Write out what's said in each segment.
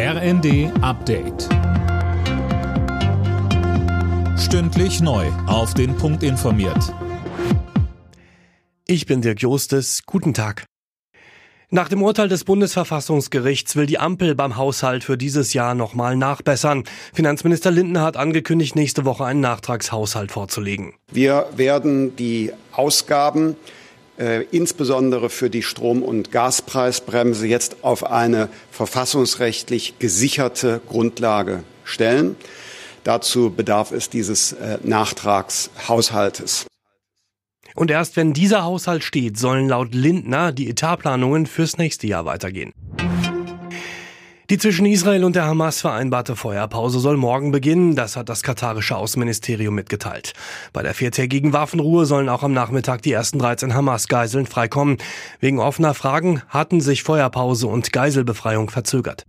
RND Update. Stündlich neu. Auf den Punkt informiert. Ich bin Dirk Jostes. Guten Tag. Nach dem Urteil des Bundesverfassungsgerichts will die Ampel beim Haushalt für dieses Jahr nochmal nachbessern. Finanzminister Lindner hat angekündigt, nächste Woche einen Nachtragshaushalt vorzulegen. Wir werden die Ausgaben äh, insbesondere für die Strom- und Gaspreisbremse jetzt auf eine verfassungsrechtlich gesicherte Grundlage stellen. Dazu bedarf es dieses äh, Nachtragshaushaltes. Und erst wenn dieser Haushalt steht, sollen laut Lindner die Etatplanungen fürs nächste Jahr weitergehen. Die zwischen Israel und der Hamas vereinbarte Feuerpause soll morgen beginnen, das hat das katarische Außenministerium mitgeteilt. Bei der viertägigen Waffenruhe sollen auch am Nachmittag die ersten 13 Hamas-Geiseln freikommen. Wegen offener Fragen hatten sich Feuerpause und Geiselbefreiung verzögert.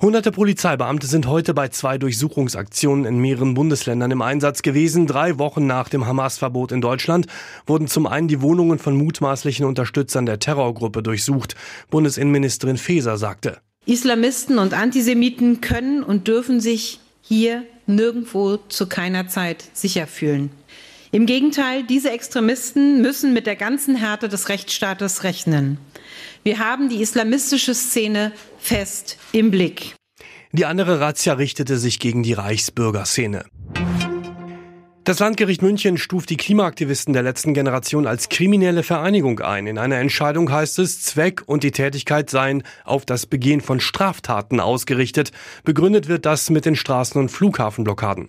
Hunderte Polizeibeamte sind heute bei zwei Durchsuchungsaktionen in mehreren Bundesländern im Einsatz gewesen. Drei Wochen nach dem Hamas-Verbot in Deutschland wurden zum einen die Wohnungen von mutmaßlichen Unterstützern der Terrorgruppe durchsucht. Bundesinnenministerin Faeser sagte. Islamisten und Antisemiten können und dürfen sich hier nirgendwo zu keiner Zeit sicher fühlen. Im Gegenteil, diese Extremisten müssen mit der ganzen Härte des Rechtsstaates rechnen. Wir haben die islamistische Szene fest im Blick. Die andere Razzia richtete sich gegen die Reichsbürgerszene. Das Landgericht München stuft die Klimaaktivisten der letzten Generation als kriminelle Vereinigung ein. In einer Entscheidung heißt es, Zweck und die Tätigkeit seien auf das Begehen von Straftaten ausgerichtet. Begründet wird das mit den Straßen- und Flughafenblockaden.